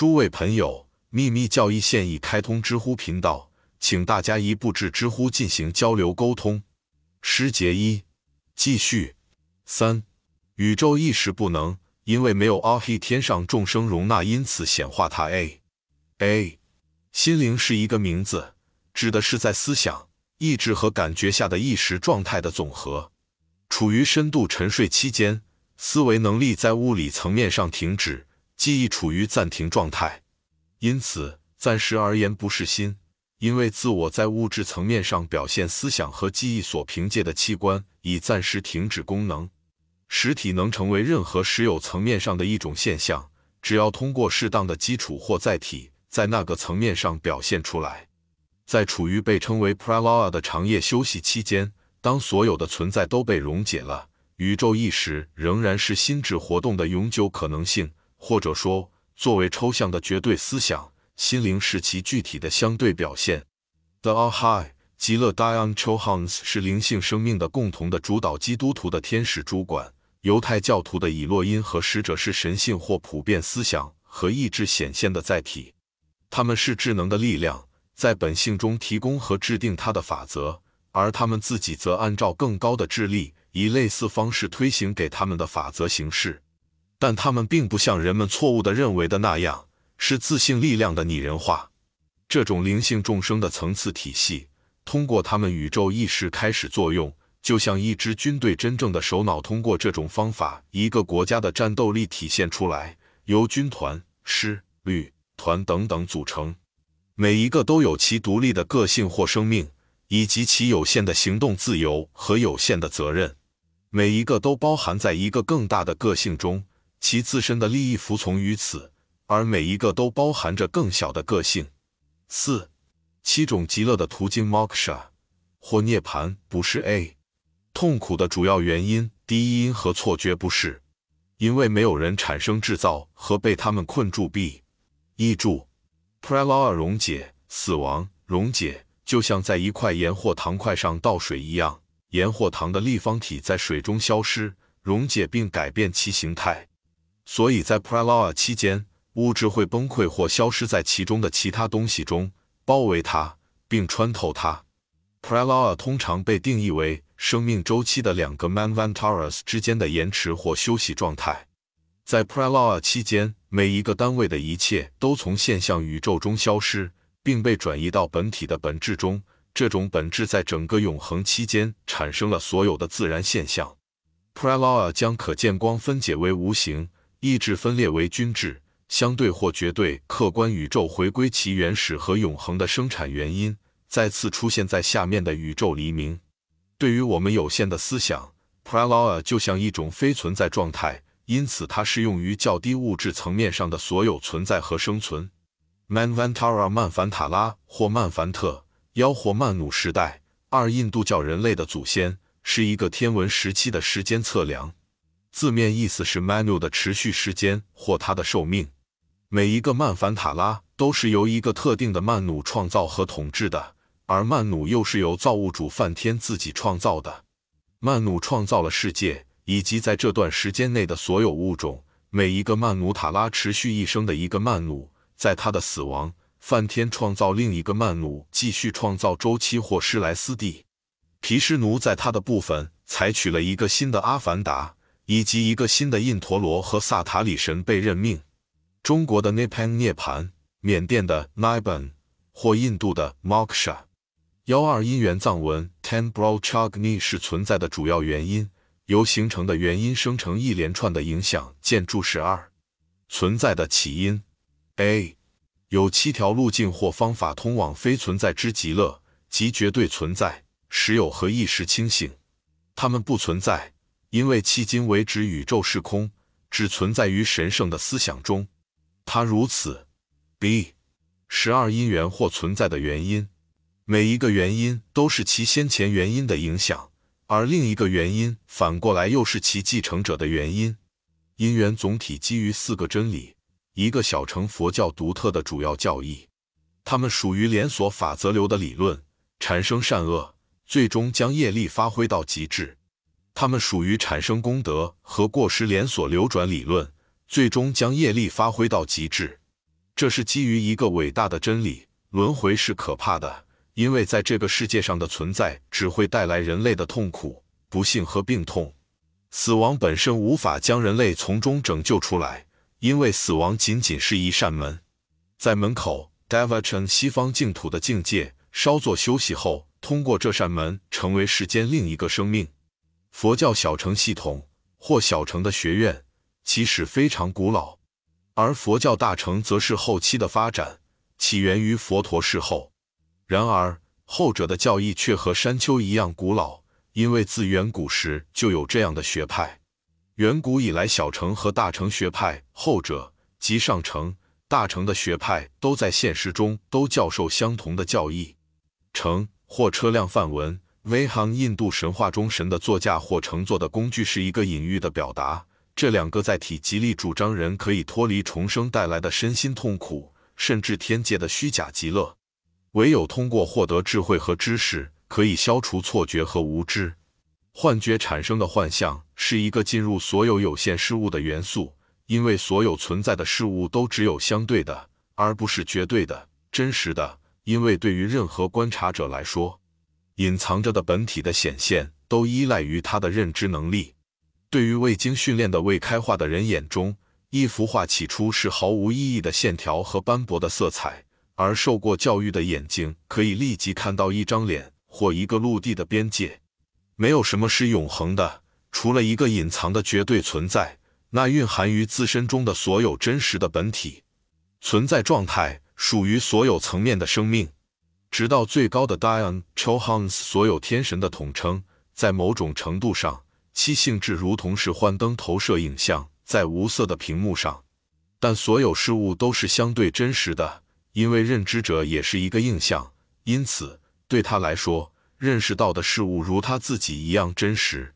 诸位朋友，秘密教义现已开通知乎频道，请大家一步至知乎进行交流沟通。诗节一，继续三，宇宙意识不能，因为没有阿黑天上众生容纳，因此显化它。A A，心灵是一个名字，指的是在思想、意志和感觉下的意识状态的总和。处于深度沉睡期间，思维能力在物理层面上停止。记忆处于暂停状态，因此暂时而言不是心，因为自我在物质层面上表现思想和记忆所凭借的器官已暂时停止功能。实体能成为任何实有层面上的一种现象，只要通过适当的基础或载体，在那个层面上表现出来。在处于被称为 pralaya 的长夜休息期间，当所有的存在都被溶解了，宇宙意识仍然是心智活动的永久可能性。或者说，作为抽象的绝对思想，心灵是其具体的相对表现。The All High 极乐 Dion Chohans 是灵性生命的共同的主导，基督徒的天使主管，犹太教徒的以洛因和使者是神性或普遍思想和意志显现的载体。他们是智能的力量，在本性中提供和制定它的法则，而他们自己则按照更高的智力，以类似方式推行给他们的法则形式。但他们并不像人们错误地认为的那样，是自信力量的拟人化。这种灵性众生的层次体系，通过他们宇宙意识开始作用，就像一支军队真正的首脑通过这种方法，一个国家的战斗力体现出来，由军团、师、旅、团等等组成，每一个都有其独立的个性或生命，以及其有限的行动自由和有限的责任，每一个都包含在一个更大的个性中。其自身的利益服从于此，而每一个都包含着更小的个性。四、七种极乐的途径 （moksha） 或涅槃不是 A 痛苦的主要原因。第一因和错觉不是，因为没有人产生制造和被他们困住。B 译注：pralaya 溶解、死亡、溶解，就像在一块盐或糖块上倒水一样，盐或糖的立方体在水中消失、溶解并改变其形态。所以在 pralaya 期间，物质会崩溃或消失在其中的其他东西中，包围它并穿透它。pralaya 通常被定义为生命周期的两个 manvantaras 之间的延迟或休息状态。在 pralaya 期间，每一个单位的一切都从现象宇宙中消失，并被转移到本体的本质中。这种本质在整个永恒期间产生了所有的自然现象。pralaya 将可见光分解为无形。意志分裂为均质、相对或绝对客观宇宙回归其原始和永恒的生产原因，再次出现在下面的宇宙黎明。对于我们有限的思想，pralaya 就像一种非存在状态，因此它适用于较低物质层面上的所有存在和生存。Manvantara 曼凡塔拉或曼凡特妖或曼努时代，二印度教人类的祖先，是一个天文时期的时间测量。字面意思是 Manu 的持续时间或它的寿命。每一个曼凡塔拉都是由一个特定的曼努创造和统治的，而曼努又是由造物主梵天自己创造的。曼努创造了世界以及在这段时间内的所有物种。每一个曼努塔拉持续一生的一个曼努，在他的死亡，梵天创造另一个曼努，继续创造周期或施莱斯蒂。毗湿奴在他的部分采取了一个新的阿凡达。以及一个新的印陀罗和萨塔里神被任命。中国的 Nipan 涅盘，缅甸的 Niban 或印度的 Moksha。幺二因缘藏文 Ten Brochagni 是存在的主要原因，由形成的原因生成一连串的影响。见注释二。存在的起因 A 有七条路径或方法通往非存在之极乐，即绝对存在、实有和意识清醒。它们不存在。因为迄今为止，宇宙是空，只存在于神圣的思想中。它如此。B 十二因缘或存在的原因，每一个原因都是其先前原因的影响，而另一个原因反过来又是其继承者的原因。因缘总体基于四个真理，一个小乘佛教独特的主要教义。它们属于连锁法则流的理论，产生善恶，最终将业力发挥到极致。它们属于产生功德和过失连锁流转理论，最终将业力发挥到极致。这是基于一个伟大的真理：轮回是可怕的，因为在这个世界上的存在只会带来人类的痛苦、不幸和病痛。死亡本身无法将人类从中拯救出来，因为死亡仅仅是一扇门，在门口 d e v a c h a n 西方净土的境界稍作休息后，通过这扇门成为世间另一个生命。佛教小乘系统或小乘的学院起始非常古老，而佛教大乘则是后期的发展，起源于佛陀世后。然而后者的教义却和山丘一样古老。因为自远古时就有这样的学派，远古以来，小乘和大乘学派，后者即上乘、大乘的学派，都在现实中都教授相同的教义。乘或车辆梵文，威航印度神话中神的座驾或乘坐的工具是一个隐喻的表达。这两个载体极力主张人可以脱离重生带来的身心痛苦，甚至天界的虚假极乐。唯有通过获得智慧和知识。可以消除错觉和无知。幻觉产生的幻象是一个进入所有有限事物的元素，因为所有存在的事物都只有相对的，而不是绝对的、真实的。因为对于任何观察者来说，隐藏着的本体的显现都依赖于他的认知能力。对于未经训练的未开化的人眼中，一幅画起初是毫无意义的线条和斑驳的色彩，而受过教育的眼睛可以立即看到一张脸。或一个陆地的边界，没有什么是永恒的，除了一个隐藏的绝对存在，那蕴含于自身中的所有真实的本体存在状态，属于所有层面的生命，直到最高的 Dion Chohans 所有天神的统称。在某种程度上，其性质如同是幻灯投射影像在无色的屏幕上，但所有事物都是相对真实的，因为认知者也是一个印象，因此。对他来说，认识到的事物如他自己一样真实。